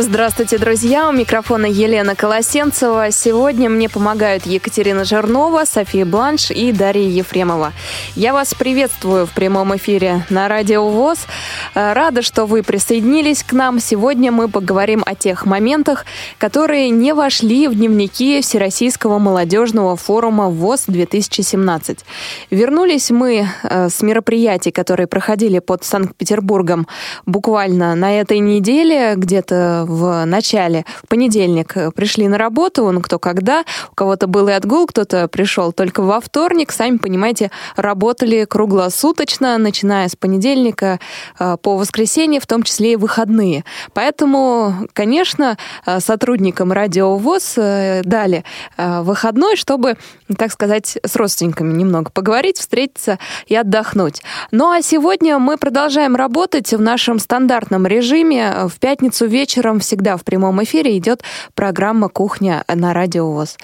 Здравствуйте, друзья! У микрофона Елена Колосенцева. Сегодня мне помогают Екатерина Жирнова, София Бланш и Дарья Ефремова. Я вас приветствую в прямом эфире на Радио ВОЗ. Э, рада, что вы присоединились к нам. Сегодня мы поговорим о тех моментах, которые не вошли в дневники Всероссийского молодежного форума ВОЗ-2017. Вернулись мы э, с мероприятий, которые проходили под Санкт-Петербургом буквально на этой неделе, где-то в начале, в понедельник э, пришли на работу, он кто когда, у кого-то был и отгул, кто-то пришел только во вторник, сами понимаете, работали круглосуточно, начиная с понедельника э, по воскресенье, в том числе и выходные. Поэтому, конечно, э, сотрудникам Радио ВОЗ дали выходной, чтобы, так сказать, с родственниками немного поговорить, встретиться и отдохнуть. Ну а сегодня мы продолжаем работать в нашем стандартном режиме. В пятницу вечером всегда в прямом эфире идет программа «Кухня» на Радио ВОЗ.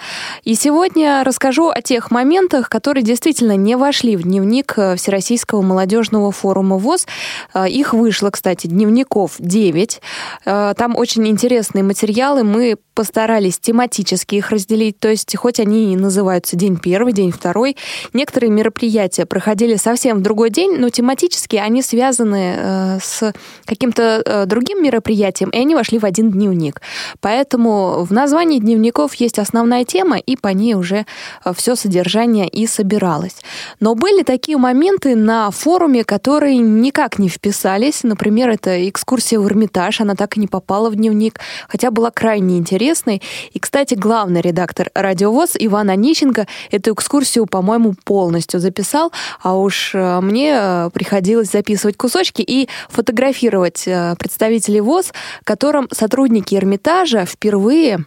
И сегодня расскажу о тех моментах, которые действительно не вошли в дневник э, Всероссийского молодежного форума ВОЗ. Э, их вышло, кстати, дневников 9. Э, там очень интересные материалы. Мы постарались тематически их разделить, то есть хоть они и называются день первый, день второй, некоторые мероприятия проходили совсем в другой день, но тематически они связаны с каким-то другим мероприятием, и они вошли в один дневник. Поэтому в названии дневников есть основная тема, и по ней уже э, все содержание и собиралось. Но были такие моменты на форуме, которые никак не вписались. Например, это экскурсия в Эрмитаж, она так и не попала в дневник, хотя была крайне интересной. И, кстати, главный редактор «Радиовоз» Иван Онищенко эту экскурсию, по-моему, полностью записал, а уж э, мне э, приходилось записывать кусочки и фотографировать представителей ВОЗ, которым сотрудники Эрмитажа впервые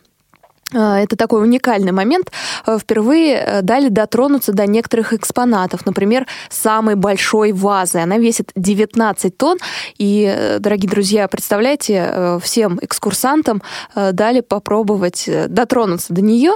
это такой уникальный момент. А, впервые э, дали дотронуться до некоторых экспонатов. Например, самой большой вазы. Она весит 19 тонн. И, э, дорогие друзья, представляете, э, всем экскурсантам дали попробовать дотронуться до нее.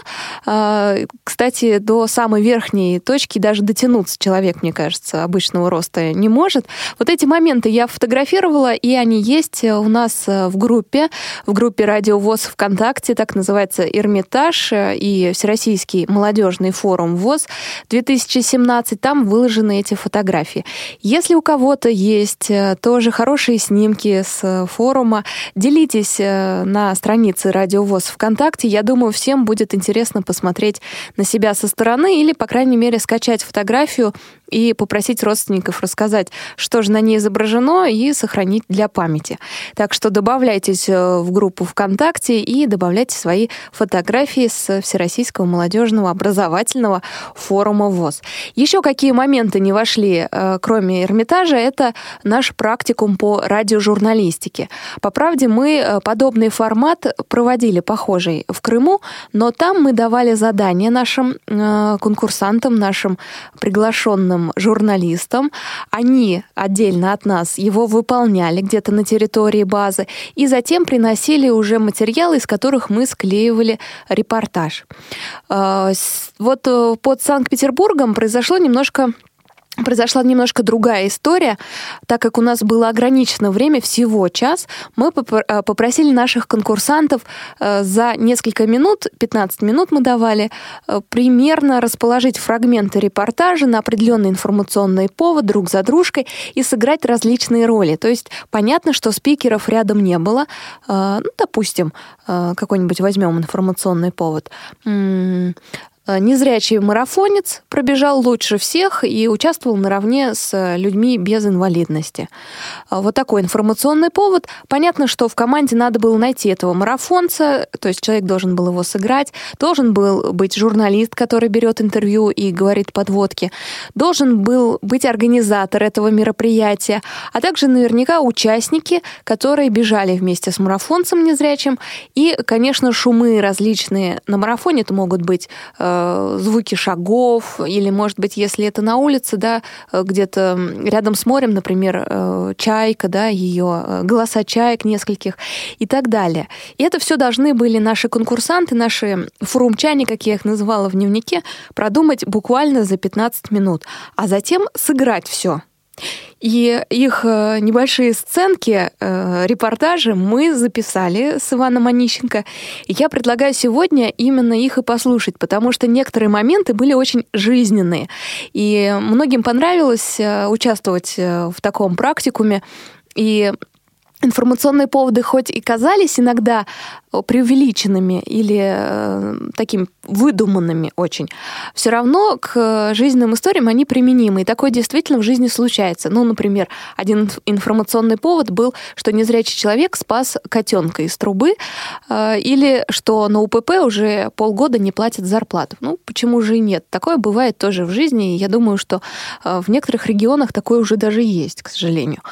Кстати, до самой верхней точки даже дотянуться человек, мне кажется, обычного роста не может. Вот эти моменты я фотографировала, и они есть у нас в группе, в группе «Радио ВОЗ ВКонтакте», так называется Эрмитаж э, и Всероссийский молодежный форум ВОЗ 2017, там выложены эти фотографии. Если у кого-то есть э, тоже хорошие снимки с э, форума, делитесь на странице Радио ВОЗ ВКонтакте. Я думаю, всем будет интересно посмотреть на себя со стороны или, по крайней мере, скачать фотографию и попросить родственников рассказать, что же на ней изображено, и сохранить для памяти. Так что добавляйтесь э, в группу ВКонтакте и добавляйте свои фотографии с Всероссийского молодежного образовательного форума ВОЗ. Еще какие моменты не вошли, э, кроме Эрмитажа, это наш практикум по радиожурналистике. По правде, мы э, подобный формат проводили похожий в Крыму, но там мы давали задания нашим конкурсантам, нашим приглашенным нашим журналистам. Они отдельно от нас его выполняли где-то на территории базы и затем приносили уже материалы, из которых мы склеивали репортаж. А, вот э, под Санкт-Петербургом произошло немножко произошла немножко другая история. Так как у нас было ограничено время, всего час, мы э, попросили наших конкурсантов э, за несколько минут, 15 минут мы давали, э, примерно расположить фрагменты репортажа на определенный информационный повод друг за дружкой и сыграть различные роли. То есть понятно, что спикеров рядом не было. Ну, допустим, какой-нибудь возьмем информационный повод. Э, незрячий марафонец пробежал лучше всех и участвовал наравне с людьми без инвалидности. Э, вот такой информационный повод. Понятно, что в команде надо было найти этого марафонца, то есть человек должен был его сыграть, должен был быть журналист, который берет интервью и говорит подводки, должен был быть организатор этого мероприятия, а также наверняка участники, которые бежали вместе с марафонцем незрячим. И, конечно, шумы различные на марафоне, это могут быть э, э, звуки шагов, или, может быть, если это на улице, да, где-то рядом с морем, например, э, чайка, да, ее э, голоса чаек нескольких и так далее. И это все должны были наши конкурсанты, наши форумчане, как я их называла в дневнике, продумать буквально за 15 минут, а затем сыграть все. И их э, небольшие сценки, э, репортажи мы записали с Иваном Онищенко. И я предлагаю сегодня именно их и послушать, потому что некоторые моменты были очень жизненные. И многим понравилось э, участвовать в таком практикуме. И информационные поводы хоть и казались иногда преувеличенными или э, такими выдуманными очень, все равно к жизненным историям они применимы. И такое действительно в жизни случается. Ну, например, один информационный повод был, что незрячий человек спас котенка из трубы, э, или что на УПП уже полгода не платят зарплату. Ну, почему же и нет? Такое бывает тоже в жизни, и я думаю, что э, в некоторых регионах такое уже даже есть, к сожалению.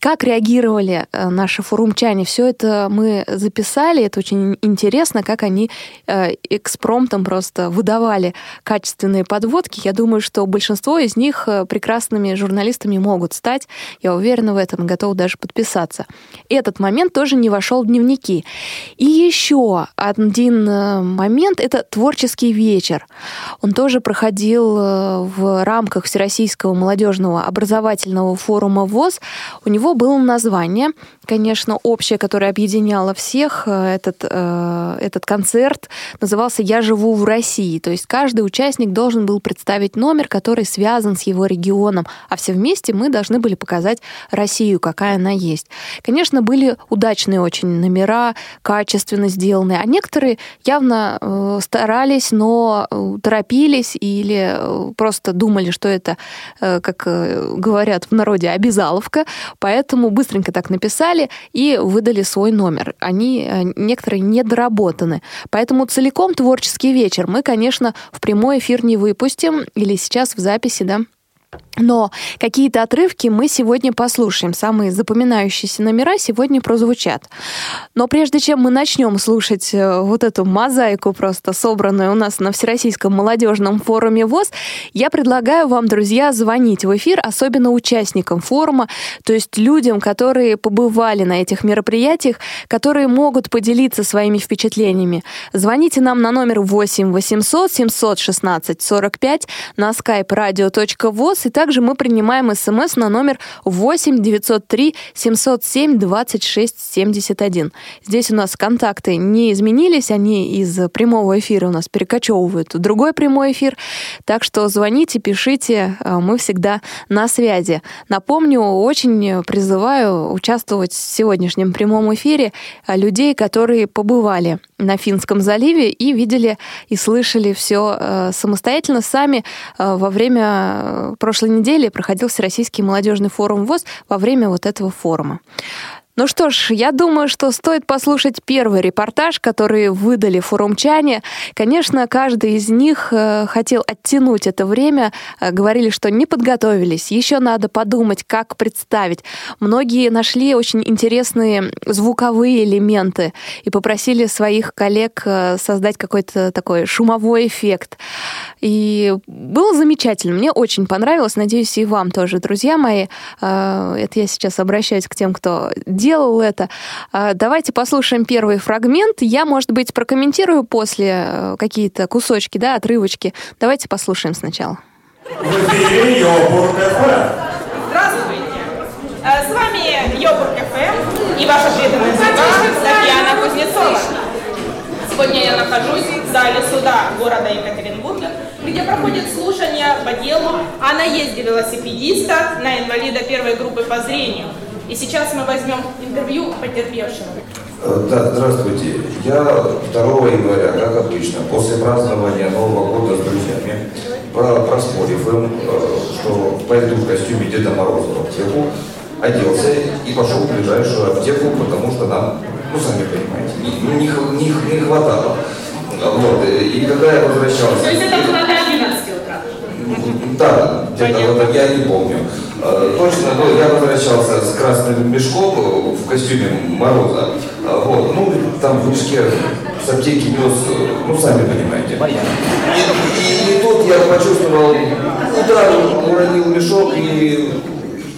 Как реагировали э, наши форумчане? Все это мы записали, это очень интересно, как они э, экспромтом просто выдавали качественные подводки. Я думаю, что большинство из них э, прекрасными журналистами могут стать. Я уверена в этом, готова даже подписаться. Этот момент тоже не вошел в дневники. И еще один э, момент — это творческий вечер. Он тоже проходил в рамках Всероссийского молодежного образовательного форума ВОЗ. У него было название, конечно, общее, которое объединяло всех. Этот э, этот концерт назывался «Я живу в России». То есть каждый участник должен был представить номер, который связан с его регионом, а все вместе мы должны были показать Россию, какая она есть. Конечно, были удачные очень номера, качественно сделанные, а некоторые явно э, старались, но э, торопились или э, просто думали, что это, э, как э, говорят в народе, обязаловка, поэтому быстренько так написали и выдали свой номер. Они, э, некоторые недоработаны. Поэтому целиком творческий вечер мы, конечно, в прямой эфир не выпустим или сейчас в записи, да, но какие-то отрывки мы сегодня послушаем. Самые запоминающиеся номера сегодня прозвучат. Но прежде чем мы начнем слушать э, вот эту мозаику просто собранную у нас на Всероссийском молодежном форуме ВОЗ, я предлагаю вам, друзья, звонить в эфир, особенно участникам форума, то есть людям, которые побывали на этих мероприятиях, которые могут поделиться своими впечатлениями. Звоните нам на номер 8 800 716 45 на skype radio.voz и также мы принимаем смс на номер 8 903 707 26 71. Здесь у нас контакты не изменились, они из прямого эфира у нас перекочевывают в другой прямой эфир. Так что звоните, пишите, а, мы всегда на связи. Напомню, очень призываю участвовать в сегодняшнем прямом эфире а, людей, которые побывали на Финском заливе и видели и слышали все а, самостоятельно сами во время прошлой недели проходил Всероссийский молодежный форум ВОЗ во время вот этого форума. Ну что ж, я думаю, что стоит послушать первый репортаж, который выдали форумчане. Конечно, каждый из них э, хотел оттянуть это время, э, говорили, что не подготовились, еще надо подумать, как представить. Многие нашли очень интересные звуковые элементы и попросили своих коллег э, создать какой-то такой шумовой эффект. И было замечательно, мне очень понравилось, надеюсь, и вам тоже, друзья мои. Это я сейчас обращаюсь к тем, кто делал это. А, давайте послушаем первый фрагмент. Я, может быть, прокомментирую после э, какие-то кусочки, да, отрывочки. Давайте послушаем сначала. Здравствуйте. Э, с вами Йобург ФМ и ваша преданная Татьяна Кузнецова. Сегодня я нахожусь в зале суда города Екатеринбурга, где проходит слушание по делу о наезде велосипедиста на инвалида первой группы по зрению – и сейчас мы возьмем интервью потерпевшего. Э, да, здравствуйте. Я 2 января, как обычно, после празднования Нового года с друзьями, проспорив им, э, что пойду в костюме Деда Мороза в аптеку, оделся и пошел в ближайшую аптеку, потому что нам, ну, сами понимаете, не, не, не, не хватало. Вот. И когда я возвращался... То есть это было до 11 утра? Да, где-то вот я не помню. Э, точно, ну, я возвращался с красным мешком в костюме Мороза. Э, вот, ну, там в мешке с аптеки нес, ну, сами понимаете. И, и, и тут я почувствовал, утром уронил мешок и,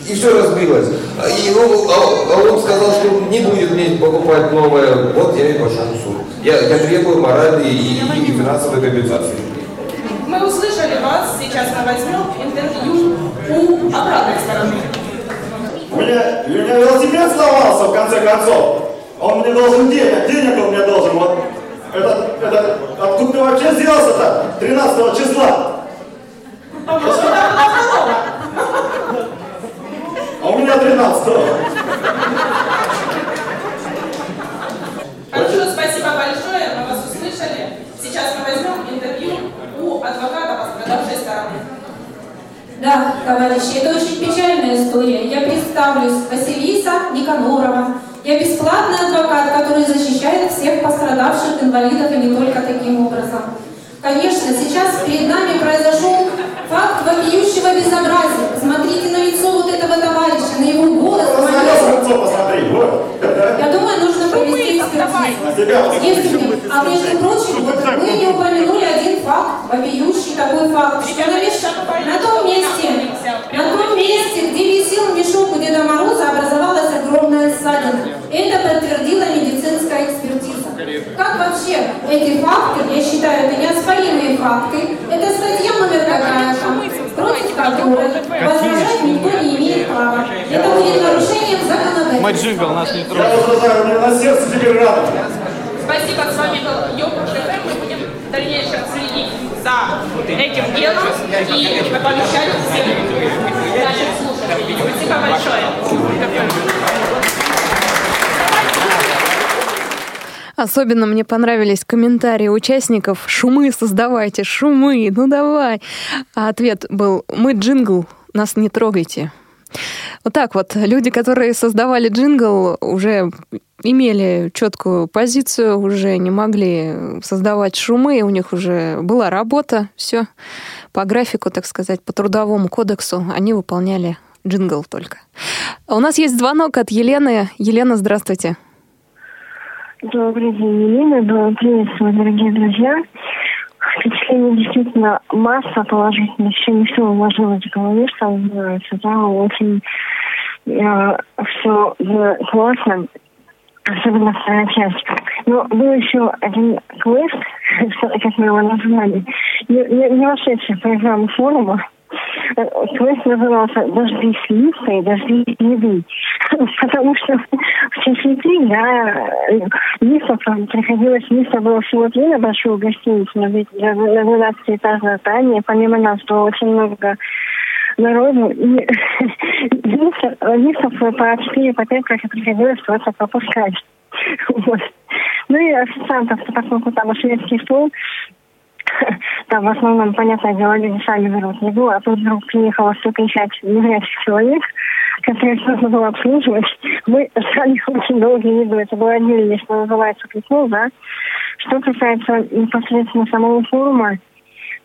и все разбилось. И ну, а, а он сказал, что не будет мне покупать новое. Вот я и пошел в суд. Я, я требую моральной и, и финансовой компенсации. Мы услышали вас, сейчас мы возьмем интервью у обратной стороны. У меня, у меня велосипед сломался в конце концов. Он мне должен денег, денег он мне должен. Вот это, это, откуда ты вообще взялся-то? 13 числа. А у меня 13 -го. Хорошо, спасибо большое, мы вас услышали. Сейчас мы возьмем интервью у адвоката пострадавшей стороны. Да, товарищи, это очень печальная история. Я представлюсь, Василиса Никанорова. Я бесплатный адвокат, который защищает всех пострадавших инвалидов и не только таким образом. Конечно, сейчас перед нами произошел факт вопиющего безобразия. Посмотрите на лицо вот этого товарища, на его голос, Ну, на манеру. лицо посмотри, вот. Я думаю, нужно провести экспертизу. На себя посмотри. Если, а между прочим, вот вы не упомянули один факт, вопиющий такой факт, что на, меш- на том месте, на том месте, где висел мешок у Деда Мороза, образовалась огромная ссадина. Это подтвердила медицинская экспертиза. Как вообще эти факты, я считаю, это неоспоримые факты, это статья номер какая-то, против которой возражать никто не имеет права. Это будет нарушением законодательства. Я уже знаю, у меня на сердце теперь рано. Спасибо, с вами был Йогурт ФМ. Мы будем в дальнейшем следить за этим делом и оповещать всех наших слушателей. Спасибо большое. Особенно мне понравились комментарии участников. Шумы создавайте, шумы, ну давай. А ответ был, мы джингл, нас не трогайте. Вот так вот. Люди, которые создавали джингл, уже имели четкую позицию, уже не могли создавать шумы, у них уже была работа, все по графику, так сказать, по трудовому кодексу они выполняли джингл только. А У нас есть звонок от Елены. Елена, здравствуйте. Добрый день, Елена. Добрый приветствую, дорогие друзья. Впечатление действительно масса положительных. Еще не все уложилось в голове, что называется. Да, очень э, все классно. Особенно вторая часть. Но был еще один квест, как мы его назвали, не, не, не вошедший в программу форума. Квест назывался «Дожди с лифта и дожди с еды». Потому что в Чечне, да, лифтов там приходилось, лифта было всего три на большую гостиницу, на две- на 12-этажное здание. Помимо нас было очень много народу. И лифтов, лифтов по 4 по 5 как и приходилось просто пропускать. Вот. Ну и официантов, поскольку там шведский стол, там в основном, понятное дело, люди сами берут еду, а тут вдруг приехало 150 незрячих человек, которых нужно было обслуживать. Мы ждали очень долго еду. Это было отдельно, что называется, прикол, да. Что касается непосредственно самого форума,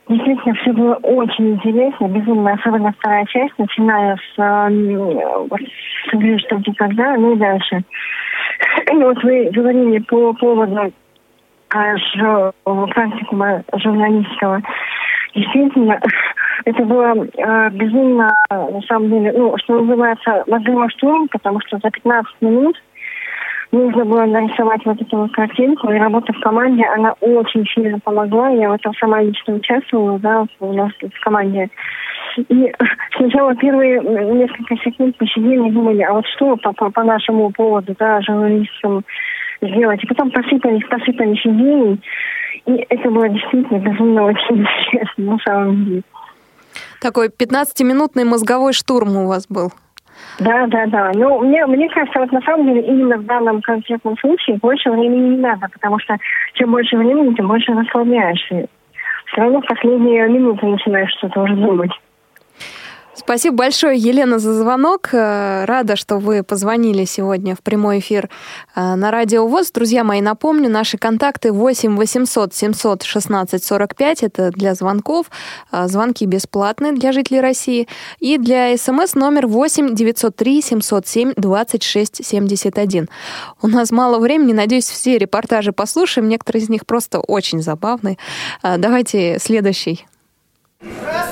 Действительно, все было очень интересно, безумно, особенно вторая часть, начиная с, вот, с игры «Что, где, когда», ну и дальше. И вот вы говорили по поводу практикума журналистского. Действительно, это было э, безумно, на самом деле, ну, что называется, мозговой штурм, потому что за 15 минут нужно было нарисовать вот эту вот картинку, и работа в команде, она очень сильно помогла. Я в этом сама лично участвовала, да, у нас в команде. И сначала первые несколько секунд посидели и думали, а вот что по, по, по нашему поводу, да, журналистам сделать. И потом посыпались, посыпались идеи, и это было действительно безумно очень интересно, на самом деле. Такой 15-минутный мозговой штурм у вас был. Да, да, да. Ну, мне, мне кажется, вот на самом деле именно в данном конкретном случае больше времени не надо, потому что чем больше времени, тем больше расслабляешься. Все равно в последние минуты начинаешь что-то уже думать. Спасибо большое, Елена, за звонок. Э, рада, что вы позвонили сегодня в прямой эфир э, на Радио ВОЗ. Друзья мои, напомню, наши контакты 8 800 700 16 45. Это для звонков. Э, звонки бесплатные для жителей России. И для СМС номер 8 903 707 26 71. У нас мало времени. Надеюсь, все репортажи послушаем. Некоторые из них просто очень забавные. Давайте следующий. Раз,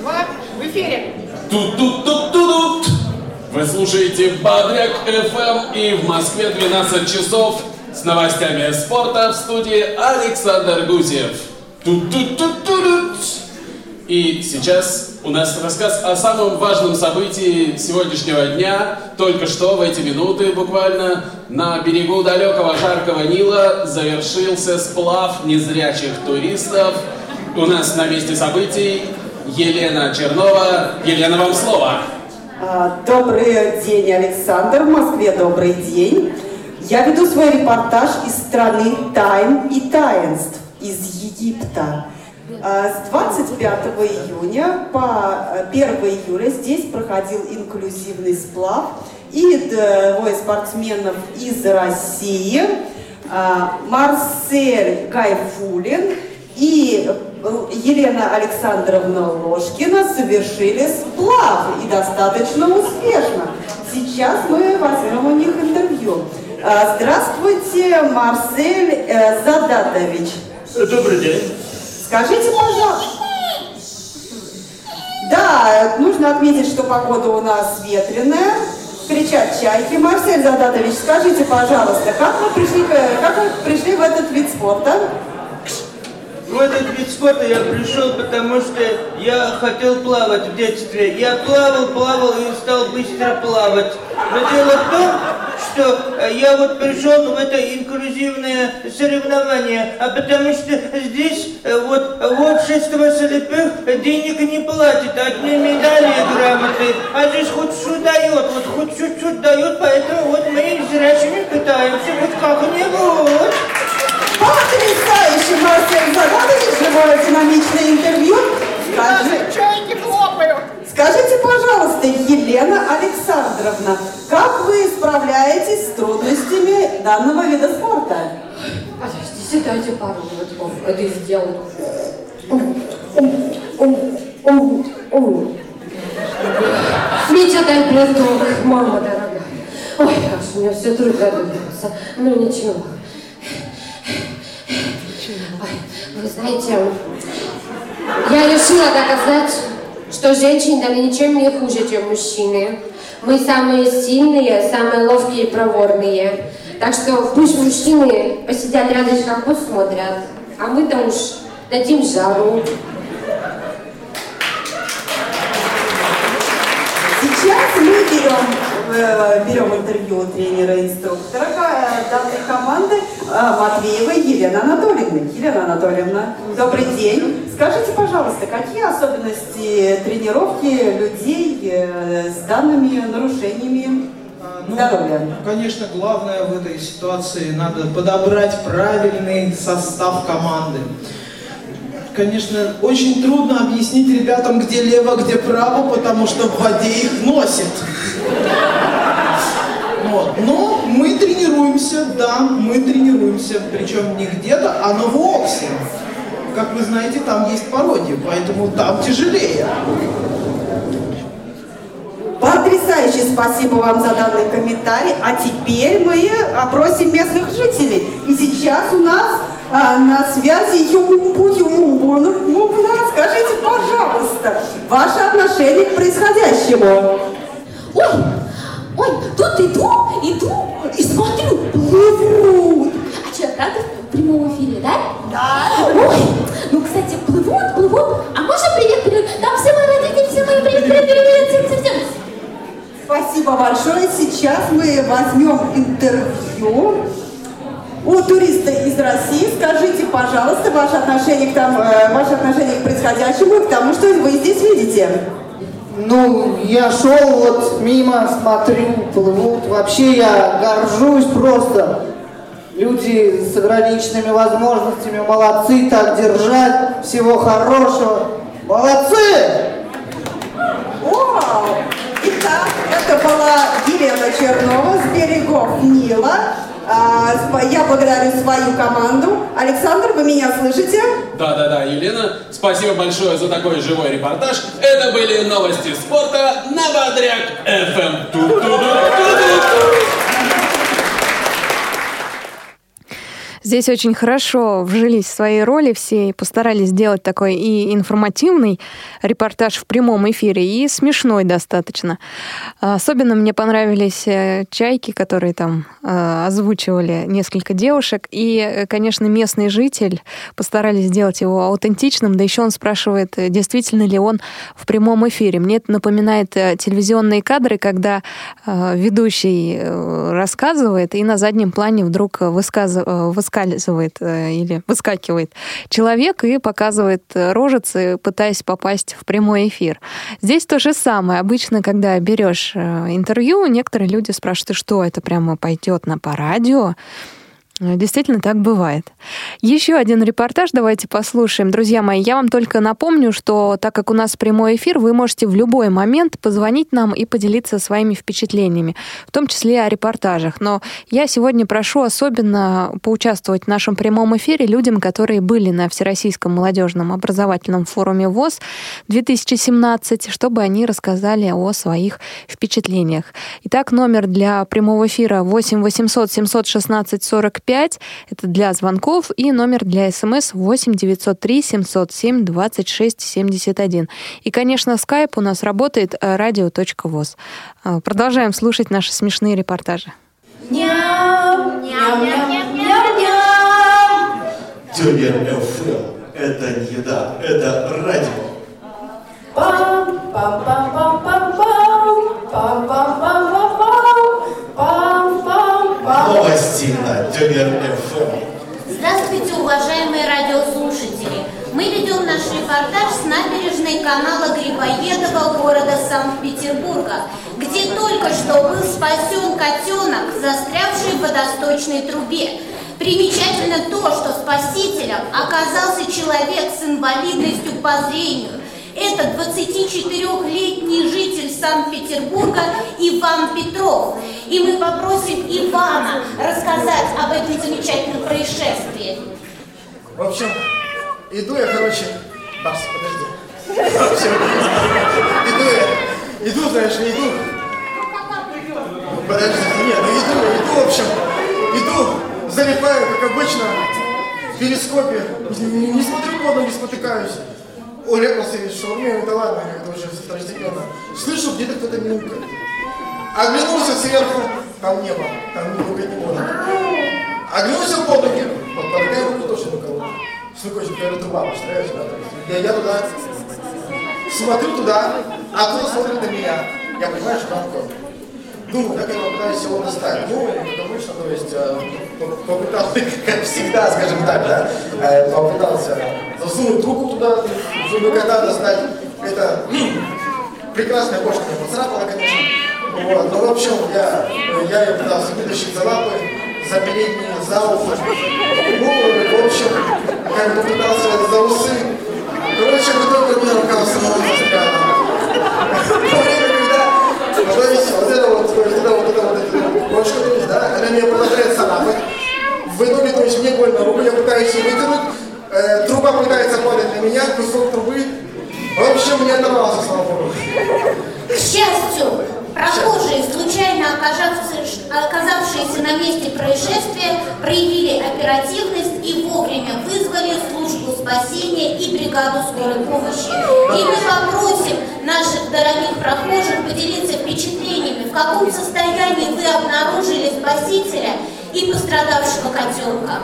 два, в эфире. Тут-тут-тут-тут! Вы слушаете Бодряк FM и в Москве 12 часов с новостями спорта в студии Александр Гусев. Тут-тут-тут-тут! И сейчас у нас рассказ о самом важном событии сегодняшнего дня. Только что, в эти минуты буквально, на берегу далекого жаркого Нила завершился сплав незрячих туристов. У нас на месте событий Елена Чернова. Елена, вам слово. А, добрый день, Александр. В Москве добрый день. Я веду свой репортаж из страны тайн и таинств, из Египта. А, с 25 июня по 1 июля здесь проходил инклюзивный сплав. И двое спортсменов из России, а, Марсель Гайфулин и Елена Александровна Ложкина совершили сплав и достаточно успешно. Сейчас мы возьмем у них интервью. А, здравствуйте, Марсель э, Задатович. Добрый день. Скажите, пожалуйста. Да, нужно отметить, что погода у нас ветреная. Кричат чайки. Марсель Задатович, скажите, пожалуйста, как вы пришли, как вы пришли в этот вид спорта? В этот вид спорта я пришел, потому что я хотел плавать в детстве. Я плавал, плавал и стал быстро плавать. Но дело в том, что э, я вот пришел в это инклюзивное соревнование, а потому что здесь э, вот в общество слепых денег не платит, одни медали и грамоты, а здесь хоть что дает, вот хоть чуть-чуть дает, поэтому вот мы зрячими пытаемся хоть как-нибудь. Потрясающе, Марсель Загадович, живое динамичное интервью. Скажи... Чайки хлопают. Скажите, пожалуйста, Елена Александровна, как вы справляетесь с трудностями данного вида спорта? Подождите, дайте пару минут, это сделать. Митя, дай платок, мама дорогая. Ой, как же мне все трудно добиваться. Ну ничего. Вы знаете, я решила доказать, что женщины даже ничем не хуже, чем мужчины. Мы самые сильные, самые ловкие и проворные. Так что пусть мужчины посидят рядышком, посмотрят, а мы-то уж дадим жару. Берем интервью тренера-инструктора э, данной команды э, Матвеевой Елены Анатольевны. Елена Анатольевна, добрый день. Скажите, пожалуйста, какие особенности тренировки людей с данными нарушениями ну, Конечно, главное в этой ситуации надо подобрать правильный состав команды конечно, очень трудно объяснить ребятам, где лево, где право, потому что в воде их носит. Вот. Но мы тренируемся, да, мы тренируемся, причем не где-то, а на Воксе. Как вы знаете, там есть пародия, поэтому там тяжелее. Потрясающе спасибо вам за данный комментарий. А теперь мы опросим местных жителей. И сейчас у нас а, на связи Юмбу Юмбу. Ну, скажите, пожалуйста, ваше отношение к происходящему. Ой, ой, тут иду, иду и смотрю, плывут. А что, правда в прямом эфире, да? Да. Ой, ну, кстати, плывут, плывут. А можно привет, привет? Там все мои родители, все мои привет, привет, привет, всем, всем, всем. Спасибо большое. Сейчас мы возьмем интервью у туриста из России. Скажите, пожалуйста, ваше отношение к, тому, э, ваше отношение к происходящему и к тому, что вы здесь видите. Ну, я шел вот мимо, смотрю, плывут. Вообще я горжусь просто. Люди с ограниченными возможностями, молодцы, так держать. Всего хорошего. Молодцы! Была Елена Чернова с берегов Нила. А, Я благодарю свою команду. Александр, вы меня слышите? Да-да-да, Елена, спасибо большое за такой живой репортаж. Это были новости спорта на Бодряк FM. Здесь очень хорошо вжились в свои роли все и постарались сделать такой и информативный репортаж в прямом эфире, и смешной достаточно. Особенно мне понравились э, чайки, которые там э, озвучивали несколько девушек, и, э, конечно, местный житель постарались сделать его аутентичным, да еще он спрашивает, действительно ли он в прямом эфире. Мне это напоминает телевизионные кадры, когда ведущий рассказывает, и на заднем плане вдруг высказ- э, выскальзывает э, или выскакивает человек и показывает э, рожицы, пытаясь попасть в прямой эфир. Здесь то же самое. Обычно, когда берешь э, интервью, некоторые люди спрашивают, что это прямо пойдет на по радио. Э, Действительно, так бывает. Еще один репортаж давайте послушаем. Друзья мои, я вам только напомню, что так как у нас прямой эфир, вы можете в любой момент позвонить нам и поделиться своими впечатлениями, в том числе о репортажах. Но я сегодня прошу особенно поучаствовать в нашем прямом эфире людям, которые были на Всероссийском молодежном образовательном форуме ВОЗ 2017, чтобы они рассказали о своих впечатлениях. Итак, номер для прямого эфира 8 800 716 45 5. Это для звонков и номер для смс 8 903 707 26 71. И, конечно, скайп у нас работает э, радио.воз. Э, продолжаем слушать наши смешные репортажи. Это не еда, это радио. Пам, пам, пам, пам, пам, пам, пам, пам. Новости на Тюнер ФМ. Здравствуйте, уважаемые радиослушатели! Мы ведем наш репортаж с набережной канала Грибоедова города Санкт-Петербурга, где только что был спасен котенок, застрявший в водосточной трубе. Примечательно то, что спасителем оказался человек с инвалидностью по зрению. Это 24-летний житель Санкт-Петербурга Иван Петров. И мы попросим Ивана рассказать об этом замечательном происшествии. В общем, иду я, короче... Бас, подожди. В общем, иду я, иду, знаешь, не иду. Подожди, нет, иду, иду, в общем, иду, залипаю, как обычно, в перископе, не, не смотрю под ноги, спотыкаюсь. Оля Васильевич Шаурмин, это ладно, как-то уже второстепенно. Слышу, где-то кто-то мяукает. Оглянулся сверху, там небо, там немного не может. Оглянулся в облаке, подпадая руку тоже на кого-то. Сукочек, я говорю, ты баба, что я сюда? Я, я туда, смотрю туда, а кто смотрит на меня. Я понимаю, что там кто-то. Думаю, как я попытаюсь его достать. Ну, как обычно, то есть, э, по- попытался, как всегда, скажем так, да, э, попытался засунуть руку туда, чтобы кота достать. Это прекрасная кошка меня поцарапала, конечно. Вот. Ну, в общем, я, я ее пытался вытащить за лапы, за передние, за ухо. Ну, в общем, как бы пытался за усы. Короче, в итоге у меня рука самого застряла. То есть, вот это вот, вот это вот, это вот, эта кошка, то есть, да, она меня продолжает царапать. В итоге, то есть, мне больно руку, я пытаюсь ее вытянуть, э, труба пытается падать на меня, кусок трубы. В общем, не оторвался, слава богу. К счастью, прохожие, случайно оказавшиеся на месте происшествия, проявили оперативность и вовремя вызвали службу спасения и бригаду скорой помощи. И мы попросим наших дорогих прохожих поделиться впечатлениями, в каком состоянии вы обнаружили спасителя и пострадавшего котенка.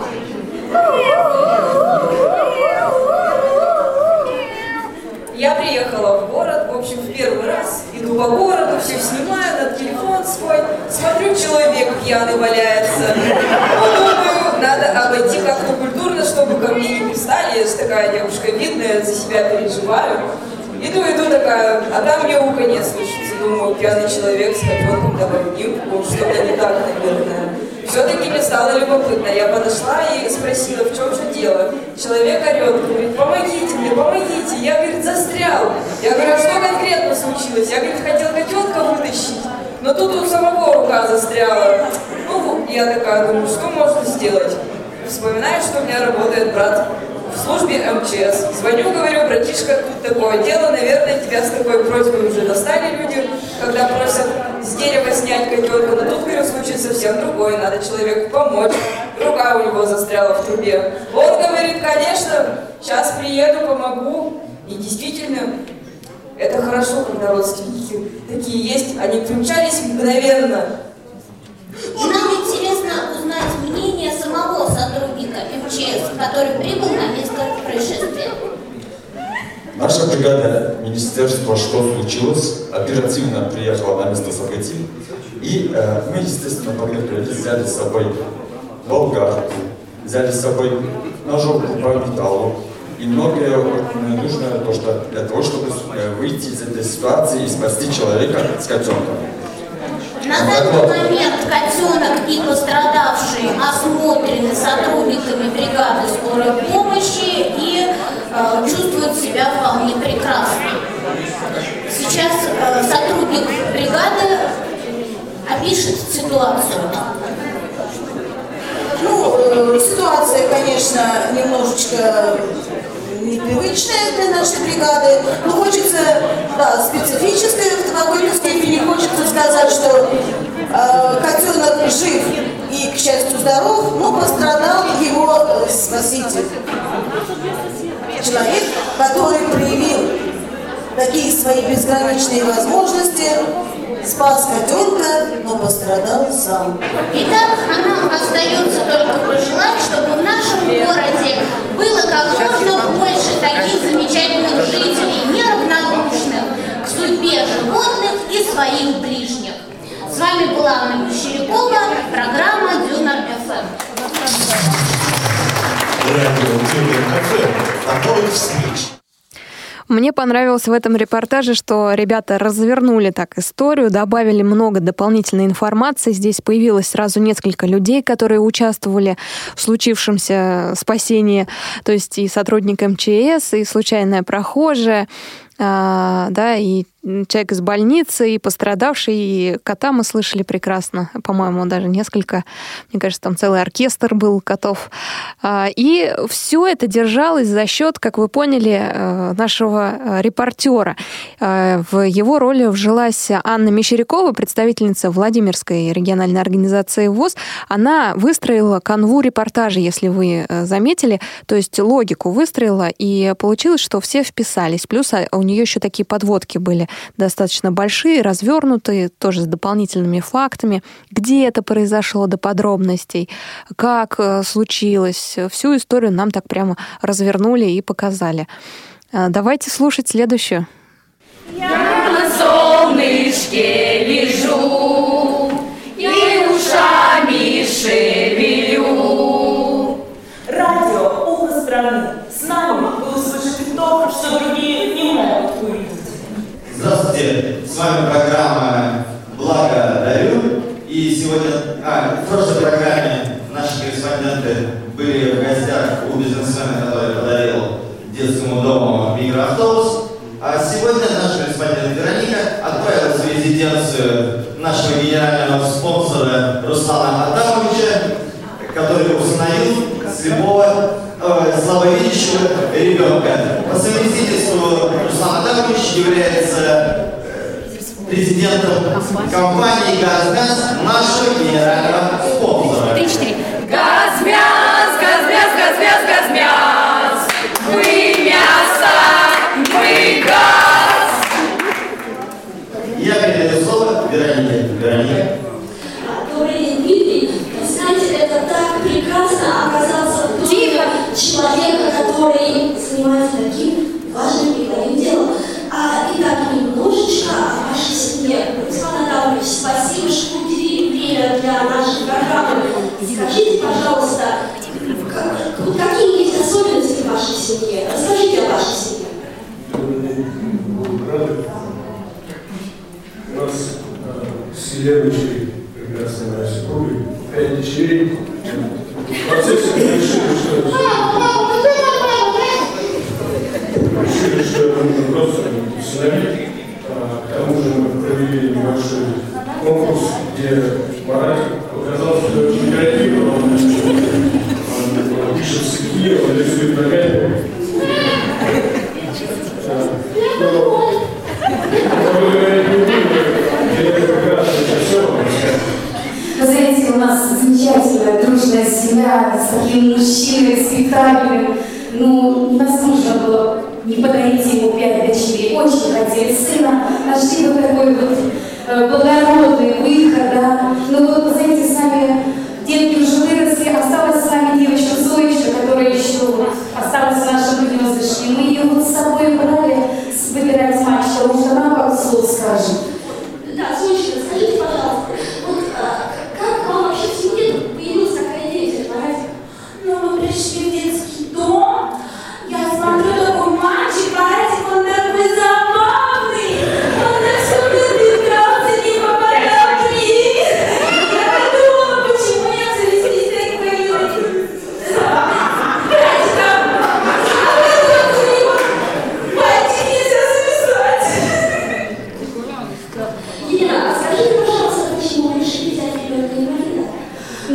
Я приехала в город, в общем, в первый раз, иду по городу, все снимаю на телефон свой, смотрю, человек пьяный валяется. Думаю, надо обойти как-то культурно, чтобы ко мне не пристали, я же такая девушка видная, за себя переживаю. Иду, иду такая, а там мяуканье слышится. Думаю, пьяный человек с котенком добавил, что-то не так, наверное. Все-таки мне стало любопытно. Я подошла и спросила, в чем же дело. Человек орет, говорит, помогите мне, помогите. Я, говорит, застрял. Я говорю, а что конкретно случилось? Я, говорит, хотел котенка вытащить. Но тут у самого рука застряла. Ну, я такая думаю, что можно сделать? Вспоминаю, что у меня работает брат в службе МЧС. Звоню, говорю, братишка, тут такое дело, наверное, тебя с такой просьбой уже достали люди, когда просят с дерева снять котенка. Но тут, говорю, случай совсем другой, надо человеку помочь. Рука у него застряла в трубе. Он говорит, конечно, сейчас приеду, помогу. И действительно, это хорошо, когда родственники такие есть, они примчались мгновенно. И нам интересно сотрудника МЧС, который прибыл на место происшествия. Наша бригада Министерства «Что случилось?» оперативно приехала на место событий. И э, мы, естественно, по мероприятию взяли с собой болгарку, взяли с собой ножовку по металлу, и многое нужно то, что для того, чтобы э, выйти из этой ситуации и спасти человека с котенком. На данный момент котенок и пострадавший осмотрены сотрудниками бригады скорой помощи и э, чувствуют себя вполне прекрасно. Сейчас э, сотрудник бригады опишет ситуацию. Ну, э, ситуация, конечно, немножечко непривычная для нашей бригады, но хочется, да, специфическая в какой-то степени, хочется сказать, что э, котенок жив и, к счастью, здоров, но пострадал его э, спаситель. Человек, который проявил такие свои безграничные возможности, спас котенка, но пострадал сам. Итак, нам остается только пожелать, чтобы в нашем городе было как можно больше таких замечательных жителей, неравнодушных к судьбе животных и своих ближних. С вами была Анна Мещерякова, программа Дюнер ФМ. Встреч. Мне понравилось в этом репортаже, что ребята развернули так историю, добавили много дополнительной информации. Здесь появилось сразу несколько людей, которые участвовали в случившемся спасении, то есть и сотрудник МЧС, и случайная прохожая, а, да, и человек из больницы, и пострадавший, и кота мы слышали прекрасно, по-моему, даже несколько, мне кажется, там целый оркестр был котов. А, и все это держалось за счет, как вы поняли, э, нашего э, репортера. Э, в его роли вжилась Анна Мещерякова, представительница Владимирской региональной организации ВОЗ. Она выстроила канву репортажа, если вы заметили, то есть логику выстроила, и получилось, что все вписались. Плюс а, у нее еще такие подводки были достаточно большие, развернутые, тоже с дополнительными фактами, где это произошло до подробностей, как э, случилось. Всю историю нам так прямо развернули и показали. Э, давайте слушать следующую. Я на солнышке лежу и ушами шевелю. С вами программа «Благо дарю». И сегодня, а, в прошлой программе наши корреспонденты были в гостях у бизнесмена, который подарил детскому дому микроавтобус. А сегодня наш корреспондент Вероника отправилась в резиденцию нашего генерального спонсора Руслана Адамовича, который установил слепого, э, слабовидящего ребенка. По совместительству Руслан Адамович является президентом компании «Газгаз», нашего генерального спонсора. Газмяс, газмяс, газмяс, газмяс. Мы мясо, мы газ. Я передаю слово Веронике. Вероника. Добрый день, Дмитрий. Знаете, это так прекрасно оказаться в доме человека, который занимается таким важным и делом. А, итак, немножечко о вашей семье. Руслан Адамович, спасибо, что уделили время для нашей программы. Скажите, пожалуйста, как- вот какие есть особенности в вашей семье? Расскажите о вашей семье. У нас с Еленочкой, прекрасной моей супругой, пять дочерей. В процессе мы решили, что решили, что это нужно просто усыновить. А, К тому же мы провели небольшой конкурс, где Марат показал, что очень креативно, он, он пишет стихи, он рисует ногами. Вы знаете, у нас замечательная, дружная семья с таким мужчиной, спектаклем. Ну, невозможно было не подарить ему пять дочерей. Очень хотели сына. Нашли вот такой вот благородный выход, да. Ну вот, знаете, сами детки уже выросли. Осталась с вами девочка Зоечка, которая еще осталась в нашем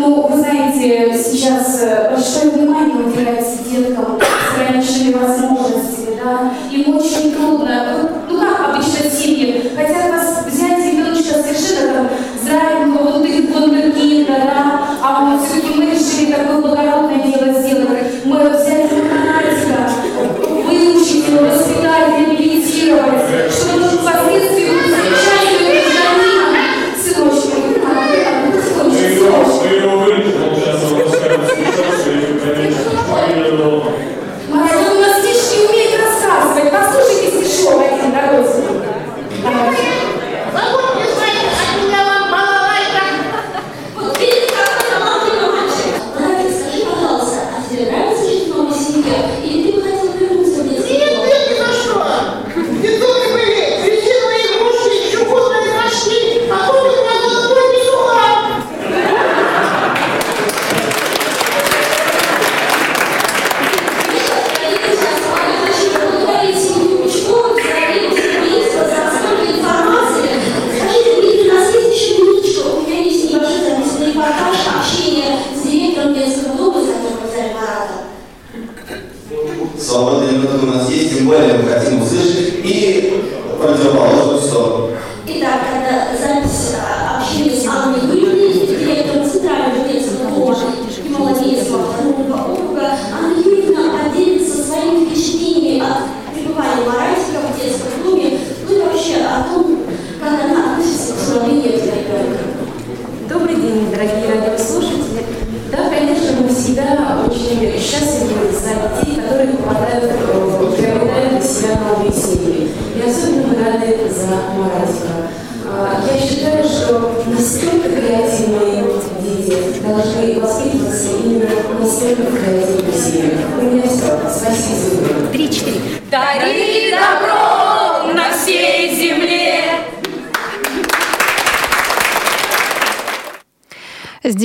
Ну, вы знаете, сейчас э, большое внимание уделяется деткам с ограниченными возможностями, да, им очень трудно, вот, ну как обычно семьи, хотят вас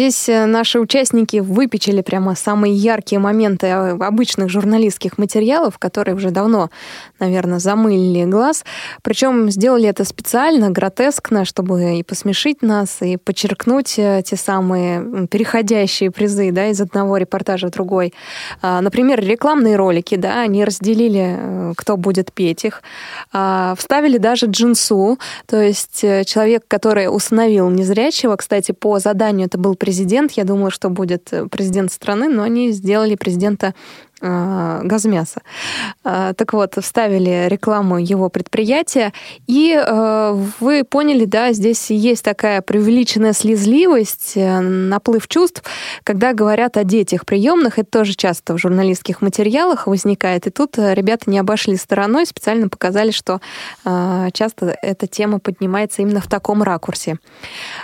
Здесь э, наши участники выпечили прямо самые яркие моменты э, обычных журналистских материалов, которые уже давно, наверное, замылили глаз. Причем сделали это специально, гротескно, чтобы и посмешить нас, и подчеркнуть э, те самые переходящие призы да, из одного репортажа в другой. А, Например, рекламные ролики, да, они разделили, кто будет петь их. А, Вставили даже джинсу, то есть человек, который установил незрячего, кстати, по заданию это был президент, я думала, что будет э, президент страны, но они сделали президента Газмяса. Э, Так вот, вставили рекламу его предприятия, и э, вы поняли, да, здесь есть такая преувеличенная слезливость, э, наплыв чувств, когда говорят о детях приемных, это тоже часто в журналистских материалах возникает, и тут ребята не обошли стороной, специально показали, что часто эта тема поднимается именно в таком ракурсе.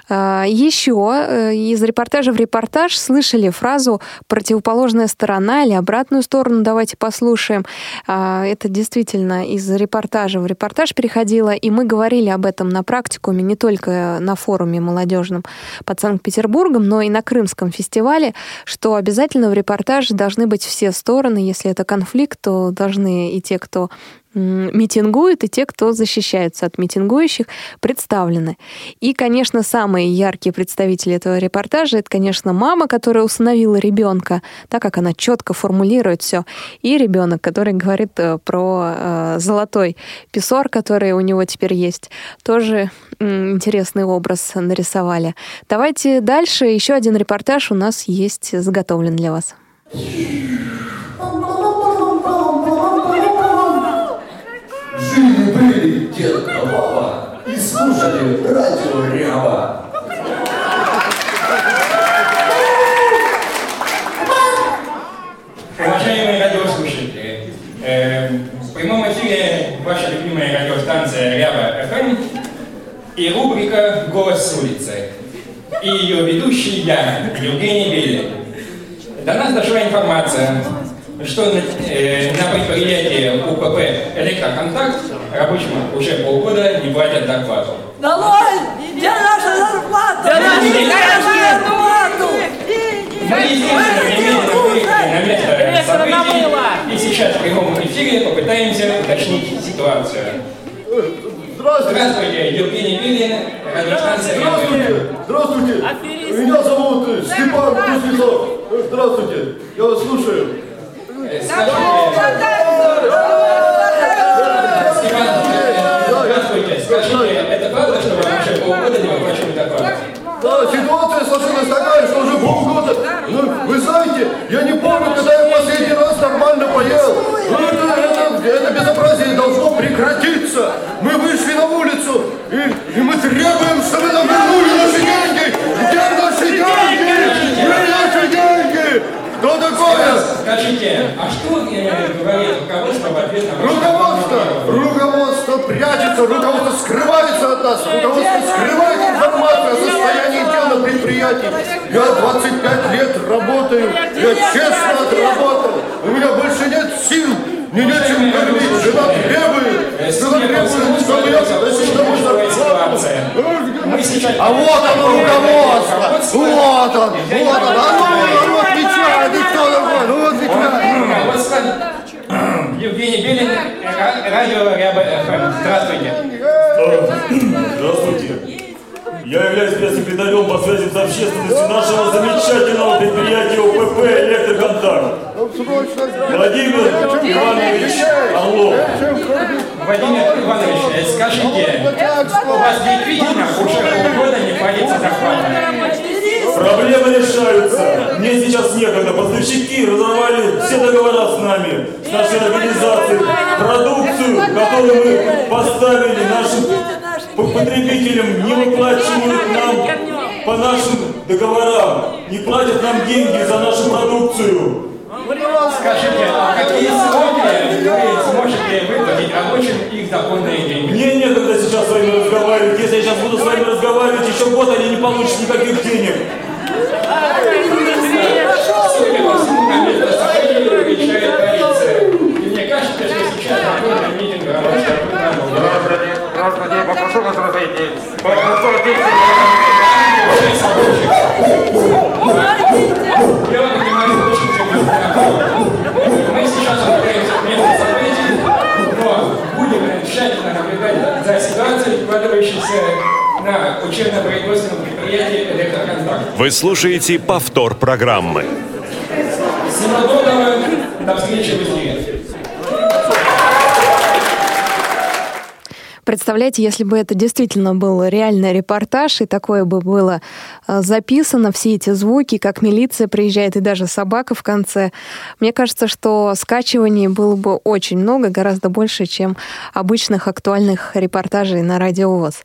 А, Еще э, из репортажа в репортаж слышали фразу «противоположная сторона» или «обратную сторону» давайте послушаем. А, Это действительно из репортажа в репортаж переходило, и мы говорили об этом на практикуме не только на форуме молодежном под Санкт-Петербургом, но и на Крымском фестивале, что обязательно в репортаже должны быть все стороны. Если это конфликт, то должны и те, кто митингуют, и те, кто защищаются от митингующих, представлены. И, конечно, самые яркие представители этого репортажа это, конечно, мама, которая установила ребенка, так как она четко формулирует все, и ребенок, который говорит э, про э, золотой песор, который у него теперь есть. Тоже интересный образ нарисовали. Давайте дальше. Еще один репортаж у нас есть заготовлен для вас. Жили-были дед Вова и слушали радио Рява. Уважаемые радиослушатели, э, в прямом эфире ваша любимая радиостанция Рява ФМ и рубрика «Голос с улицы». И ее ведущий я, Евгений Белин. До нас дошла информация, что на, э, на предприятии УПП «Электроконтакт» рабочим уже полгода не платят зарплату. Долой! Где наша зарплата? Где наша Где наша зарплату? Мы, естественно, на место событий и сейчас в прямом эфире попытаемся уточнить ситуацию. Здравствуйте. Здравствуйте, Евгений Билин, радиостанция Здравствуйте. Здравствуйте. Меня зовут э, Степан Кузнецов. Здравствуйте. Я вас слушаю. Здравствуйте, Скажите, а что говорит руководство в ответ на ваш Руководство! Руководство прячется, руководство скрывается от нас, руководство скрывает информацию о состоянии дел на предприятии. Я 25 лет работаю, я честно отработал, у меня больше нет сил, мне нечем кормить, жена требует, жена требует, чтобы я платил тому зарплату. А вот оно руководство, вот он, вот он, а ну, а ну отвечай, ты кто такой, ну отвечай. Руководство Евгений Белин, ра- радио Ряба ФМ. Здравствуйте. Здравствуйте. Я являюсь пресс-секретарем по связи с общественностью нашего замечательного предприятия УПП «Электроконтакт». Владимир Иванович Орлов. Владимир Иванович, скажите, у вас действительно уже полгода не платится зарплата? Проблемы решаются. Мне сейчас некогда. Поставщики разорвали все договора с нами, с нашей организацией. Продукцию, которую мы поставили нашим потребителям, не выплачивают нам по нашим договорам. Не платят нам деньги за нашу продукцию. Скажите, а какие сроки вы сможете выплатить рабочим их законные деньги? Мне вами разговаривать. Если я сейчас буду с вами разговаривать, еще год они не получат никаких денег. Судя по всему, на место событий приезжает ситуацией, складывающейся на учебно-производственном предприятии «Электроконтакт». Вы слушаете повтор программы. Всего доброго, до встречи в эфире. Представляете, если бы это действительно был реальный репортаж, и такое бы было э, записано, все эти звуки, как милиция приезжает, и даже собака в конце, мне кажется, что скачиваний было бы очень много, гораздо больше, чем обычных актуальных репортажей на Радио ВОЗ.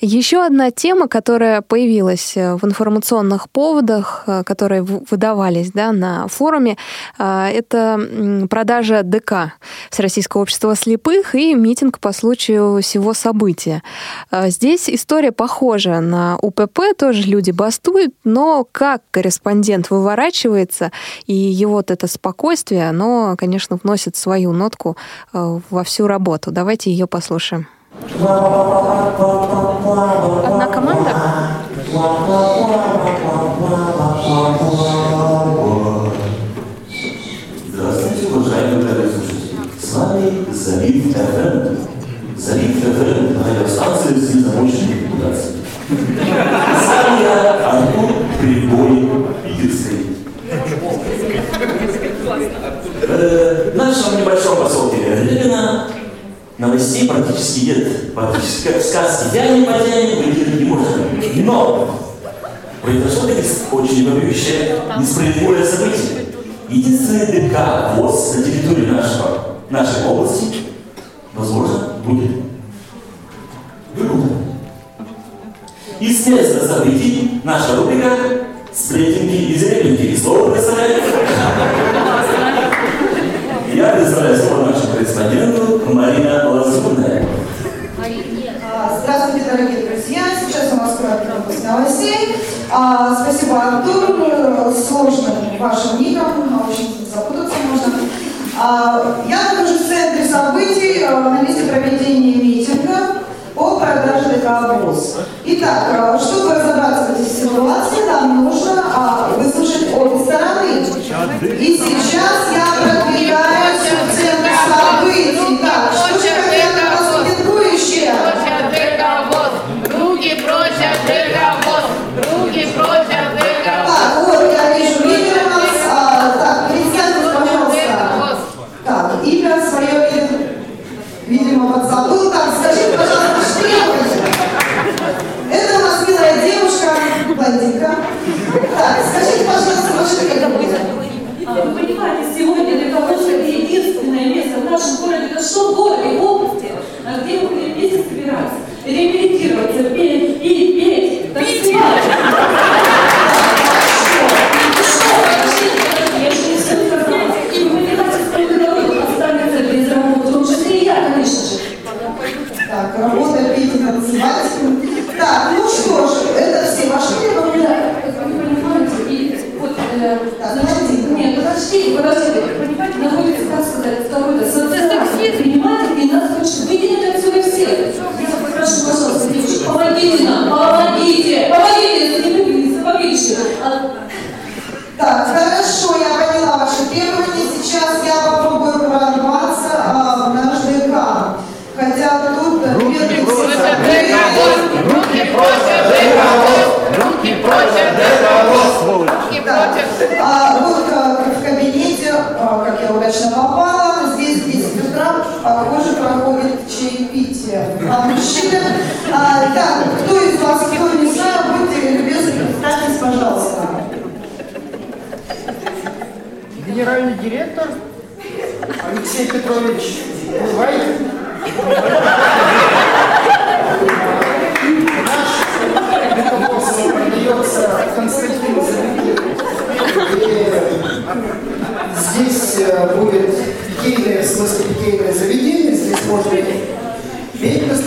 Еще одна тема, которая появилась э, в информационных поводах, э, которые выдавались да, на форуме, это продажа ДК Всероссийского общества слепых и митинг по случаю всего события. Э, Здесь история похожа на УПП, тоже люди бастуют, но как корреспондент выворачивается, и его вот это спокойствие, оно, конечно, вносит свою нотку э, во всю работу. Давайте ее послушаем. Одна команда? Здравствуйте, уважаемые радиослушатели. С вами самый залив ФМ. Залив ФМ радиостанция с незамоченной репутацией. Сам я Артур Прибой Питерской. Э, В нашем небольшом поселке Левина новостей практически нет. Практически как в сказке. Я не потянет, выйти не может. Но произошло таки очень вопиющее, несправедливое событие. Единственный ДК ВОЗ на территории нашего, нашей области,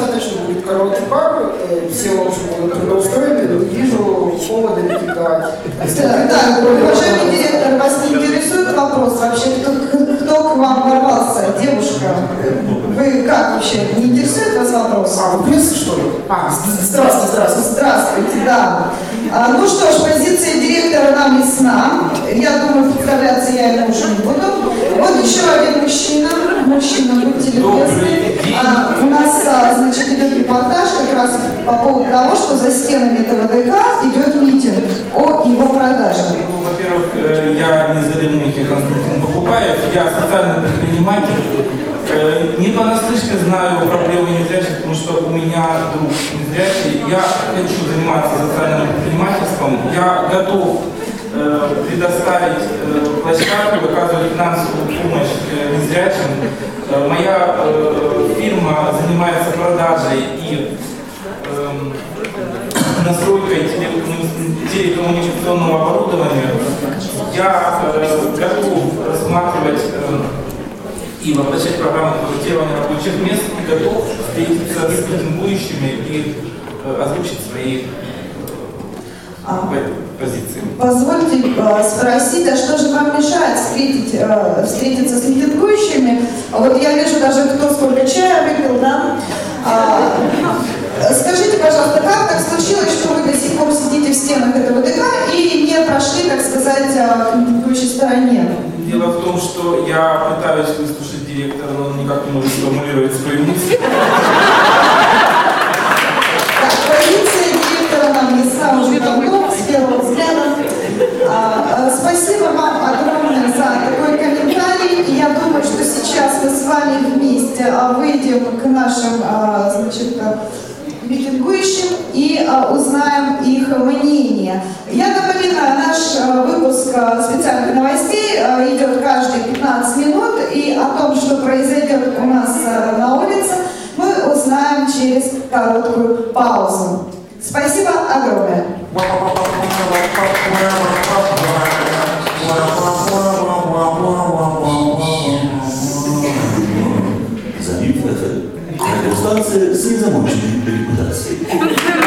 достаточно, будет караоке бар. э, Все, в общем, будут трудоустроены. Не вижу повода не кидать. Так, уважаемый директор, вас не интересует вопрос вообще, кто, кто к вам ворвался, девушка? Вы как вообще, не интересует вас вопрос? А, вы пресса, что ли? А, здравствуйте, здравствуйте. Здравствуйте, да. А, ну что ж, позиция директора нам ясна. Я думаю, представляться я ему уже не буду. Вот еще один мужчина. Мужчина, будьте любезны. А, у нас, а, значит, идет репортаж как раз по поводу того, что за стенами этого ДК идет митинг о его продаже. Ну, Во-первых, э, я не Залимухи Константин Покупаев, я социальный предприниматель. Э, Не понаслышке знаю проблемы незрячих, потому что у меня друг незрячий. Я хочу заниматься социальным предпринимательством. Я готов предоставить э, площадку, оказывать финансовую помощь э, незрячим. Э, Моя э, фирма занимается продажей и эм, настройкой телекоммуни- телекоммуникационного оборудования, я э, готов рассматривать э, и воплощать программу проектирования рабочих мест и готов встретиться с митингующими и э, озвучить свои А. э, позиции. Позвольте э, спросить, а что же вам мешает встретить, э, встретиться с митингующими? Вот я вижу даже, кто сколько чая выпил, да? А, скажите, пожалуйста, как так случилось, что вы до сих пор сидите в стенах этого ДК и не прошли, так сказать, э, к митингующей стороне? Дело в том, что я пытаюсь выслушать директор, но он никак не может сформулировать свою мысль. Позиция директора нам не сразу давно, с первого взгляда. А, а, Спасибо вам огромное за такой комментарий. И Я думаю, что сейчас мы с вами вместе а, выйдем к нашим а, значит, а, митингующим и а, узнаем их мнение. Я напоминаю, наш а, выпуск а, специальных новостей идет каждые 15 минут, и о том, что произойдет у нас на улице, мы узнаем через короткую паузу. Спасибо огромное. Радиостанция с незамученной репутацией.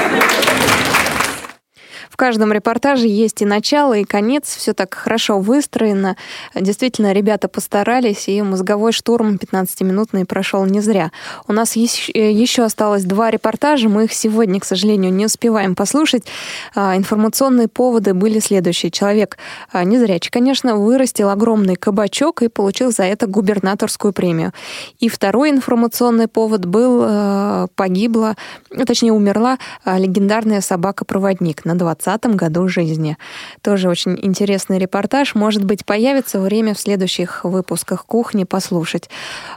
Каждом репортаже есть и начало, и конец. Все так хорошо выстроено. Действительно, ребята постарались, и мозговой штурм 15-минутный прошел не зря. У нас еще, еще осталось два репортажа. Мы их сегодня, к сожалению, не успеваем послушать. А, Информационные поводы были следующие. Человек а, незрячий, конечно, вырастил огромный кабачок и получил за это губернаторскую премию. И второй информационный повод был, э, погибла, точнее, умерла а, легендарная собака-проводник на 20 году жизни. Тоже очень интересный репортаж. Может быть, появится время в следующих выпусках «Кухни» послушать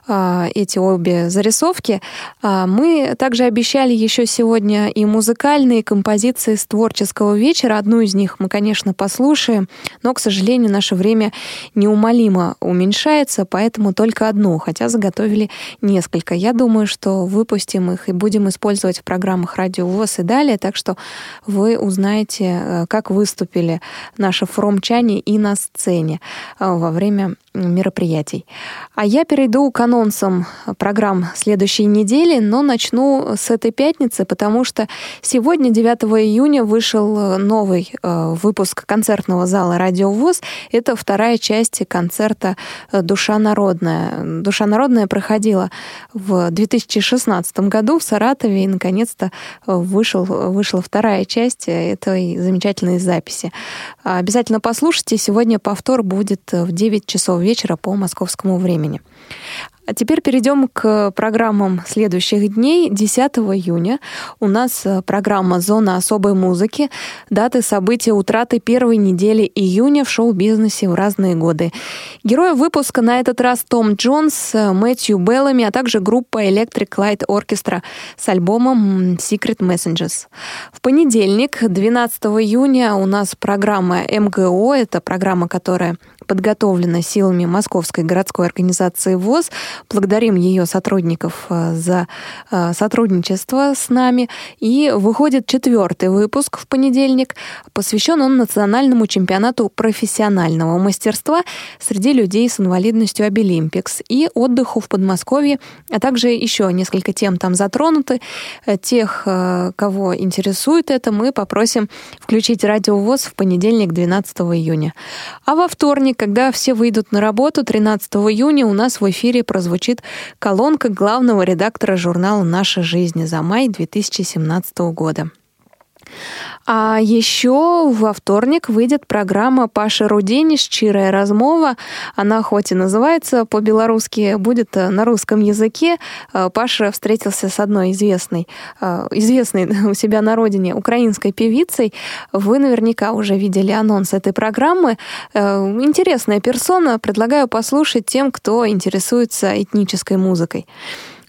а, эти обе зарисовки. А, мы также обещали еще сегодня и музыкальные композиции с творческого вечера. Одну из них мы, конечно, послушаем, но, к сожалению, наше время неумолимо уменьшается, поэтому только одну, хотя заготовили несколько. Я думаю, что выпустим их и будем использовать в программах «Радио ВОЗ» и далее, так что вы узнаете, э, как выступили наши фромчане и на сцене э, во время мероприятий. А я перейду к анонсам программ следующей недели, но начну с этой пятницы, потому что сегодня, 9 июня, вышел новый э, выпуск концертного зала «Радио ВОЗ». Это вторая часть концерта «Душа народная». «Душа народная» проходила в 2016 году в Саратове, и, наконец-то, вышел, вышла вторая часть этой замечательной записи. Обязательно послушайте. Сегодня повтор будет в 9 часов вечера по московскому времени. А теперь перейдем к программам следующих дней. 10 июня у нас э, программа «Зона особой музыки». Даты события утраты первой недели июня в шоу-бизнесе в разные годы. Герои выпуска на этот раз Том Джонс, э, Мэтью Беллами, а также группа Electric Light Orchestra с альбомом Secret Messages. В понедельник, 12 июня, у нас программа МГО. Это программа, которая подготовлена силами Московской городской организации ВОЗ. Благодарим ее сотрудников э, за э, сотрудничество с нами. И выходит четвертый выпуск в понедельник. Посвящен он национальному чемпионату профессионального мастерства среди людей с инвалидностью Обилимпикс и отдыху в Подмосковье, а также еще несколько тем там затронуты. Э, тех, кого интересует это, мы попросим включить радиовоз в понедельник, 12 июня. А во вторник, когда все выйдут на работу, 13 июня у нас в эфире прозвучит звучит колонка главного редактора журнала «Наша жизнь» за май 2017 года. А еще во вторник выйдет программа Паши Рудени «Щирая размова». Она хоть и называется по-белорусски, будет на русском языке. А, Паша встретился с одной известной, а, известной у себя на родине украинской певицей. Вы наверняка уже видели анонс этой программы. Интересная персона. Предлагаю послушать тем, кто интересуется этнической музыкой.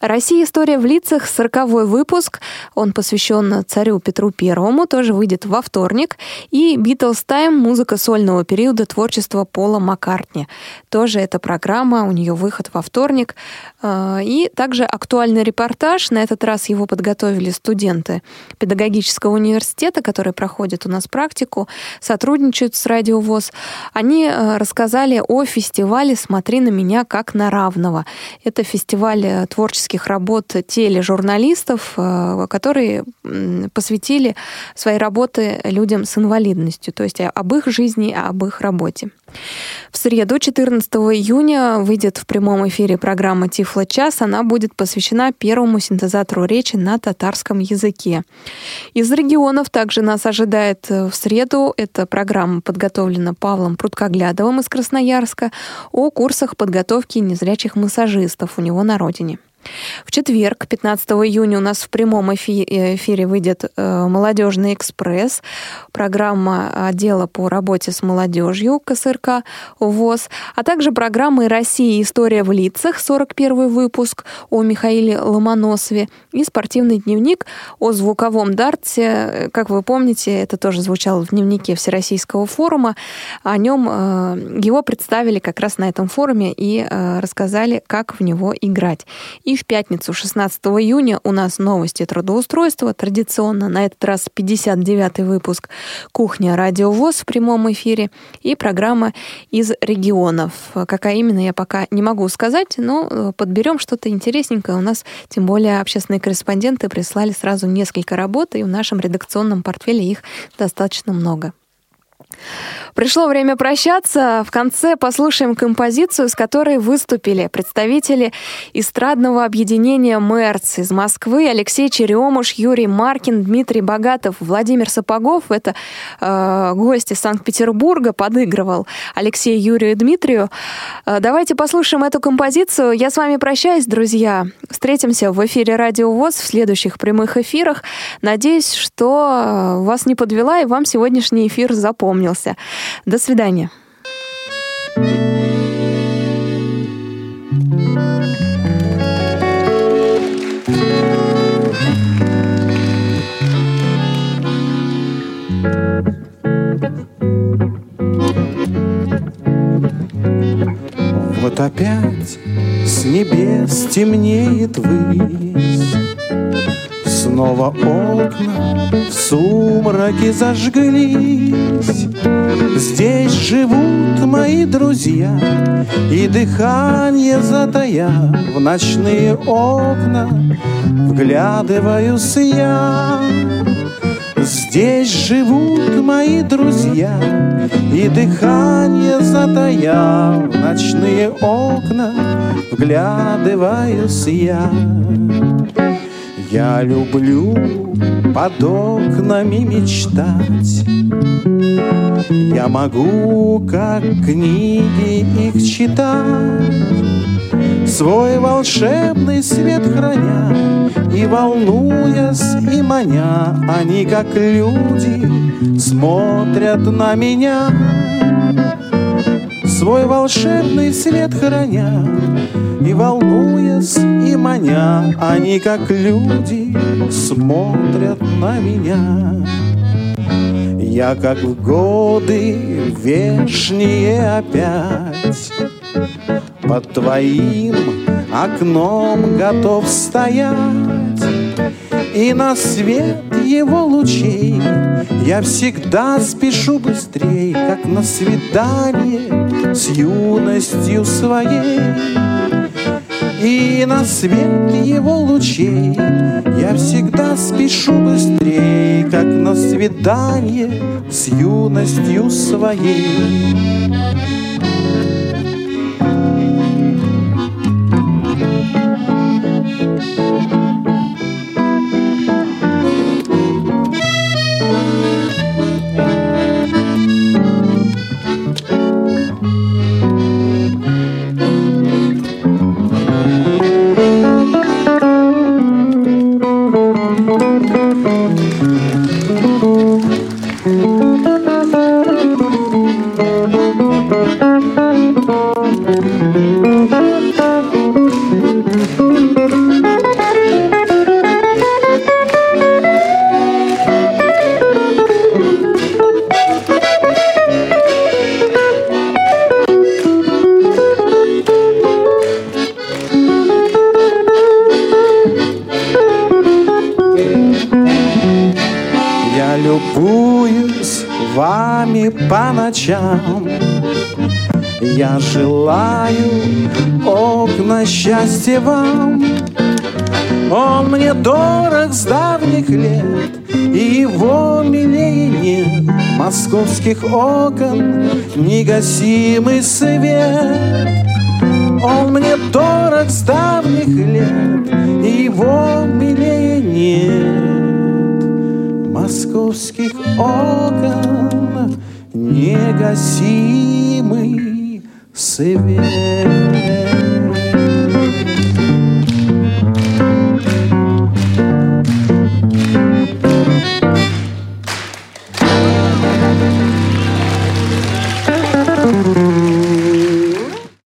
Россия. История в лицах. Сороковой выпуск. Он посвящен царю Петру Первому. Тоже выйдет во вторник. И Beatles Time. Музыка сольного периода творчества Пола Маккартни. Тоже эта программа. У нее выход во вторник. А, и также актуальный репортаж. На этот раз его подготовили студенты педагогического университета, которые проходят у нас практику, сотрудничают с Радио ВОЗ. Они а, рассказали о фестивале «Смотри на меня как на равного». Это фестиваль э, творческих патриотических работ тележурналистов, э, которые посвятили свои работы людям с инвалидностью, то есть об их жизни, об их работе. В среду, 14 июня, выйдет в прямом эфире программа «Тифло час». Она будет посвящена первому синтезатору речи на татарском языке. Из регионов также нас ожидает э, в среду. Эта программа подготовлена Павлом Пруткоглядовым из Красноярска о курсах подготовки незрячих массажистов у него на родине. В четверг, 15 июня, у нас в прямом эфире выйдет э, «Молодежный экспресс», программа отдела по работе с молодежью КСРК ВОЗ, а также программы «Россия. История в лицах», 41 выпуск о Михаиле Ломоносове и спортивный дневник о звуковом дарте. Как вы помните, это тоже звучало в дневнике Всероссийского форума. О нем э, его представили как раз на этом форуме и э, рассказали, как в него играть. И в пятницу, 16 июня, у нас новости трудоустройства. Традиционно на этот раз 59-й выпуск «Кухня Радио ВОЗ» в прямом эфире и программа из регионов. Какая именно, я пока не могу сказать, но э, подберем что-то интересненькое. У нас, тем более, общественные корреспонденты прислали сразу несколько работ, и в нашем редакционном портфеле их достаточно много. Пришло время прощаться. В конце послушаем композицию, с которой выступили представители эстрадного объединения «Мерц» из Москвы Алексей Черемуш, Юрий Маркин, Дмитрий Богатов, Владимир Сапогов. Это э, гости Санкт-Петербурга подыгрывал Алексею, Юрию и Дмитрию. Э, давайте послушаем эту композицию. Я с вами прощаюсь, друзья. Встретимся в эфире Радио ВОЗ в следующих прямых эфирах. Надеюсь, что вас не подвела и вам сегодняшний эфир запомнился. До свидания. Вот опять с небес темнеет высь, Снова окна в сумраке зажглись. Здесь живут мои друзья, И дыхание затая В ночные окна вглядываюсь я. Здесь живут мои друзья, И дыхание затая В ночные окна вглядываюсь я. Я люблю под окнами мечтать. Я могу, как книги, их читать, Свой волшебный свет храня И волнуясь и маня, Они, как люди, смотрят на меня. Свой волшебный свет храня И волнуясь и маня Они, как люди, смотрят на меня. Я, как в годы вешние опять Под твоим окном готов стоять. И на свет его лучей Я всегда спешу быстрей, как на свидание С юностью своей и на свет его лучей Я всегда спешу быстрее, Как на свидание с юностью своей. Негасимый свет. Он мне дорог с давних лет, и его милее нет Московских окон негасимый